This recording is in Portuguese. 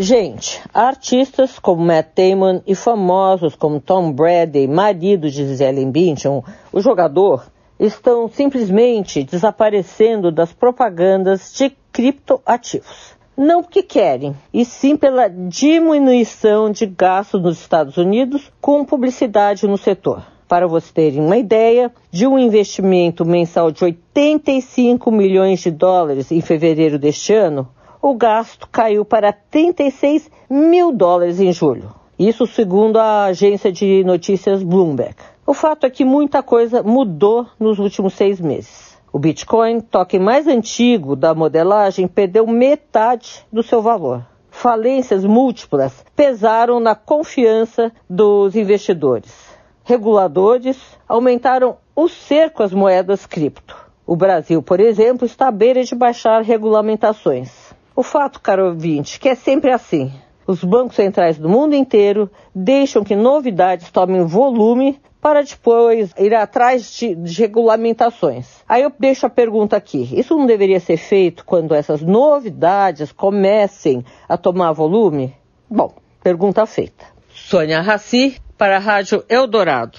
Gente, artistas como Matt Damon e famosos como Tom Brady, marido de Gisele Bündchen, o jogador, estão simplesmente desaparecendo das propagandas de criptoativos. Não porque querem, e sim pela diminuição de gastos nos Estados Unidos com publicidade no setor. Para vocês terem uma ideia, de um investimento mensal de 85 milhões de dólares em fevereiro deste ano, o gasto caiu para 36 mil dólares em julho. Isso segundo a agência de notícias Bloomberg. O fato é que muita coisa mudou nos últimos seis meses. O Bitcoin, toque mais antigo da modelagem, perdeu metade do seu valor. Falências múltiplas pesaram na confiança dos investidores. Reguladores aumentaram o cerco às moedas cripto. O Brasil, por exemplo, está à beira de baixar regulamentações. O fato, caro ouvinte, que é sempre assim. Os bancos centrais do mundo inteiro deixam que novidades tomem volume para depois ir atrás de, de, regulamentações. Aí eu deixo a pergunta aqui: isso não deveria ser feito quando essas novidades comecem a tomar volume? Bom, pergunta feita. Sônia Raci para a Rádio Eldorado.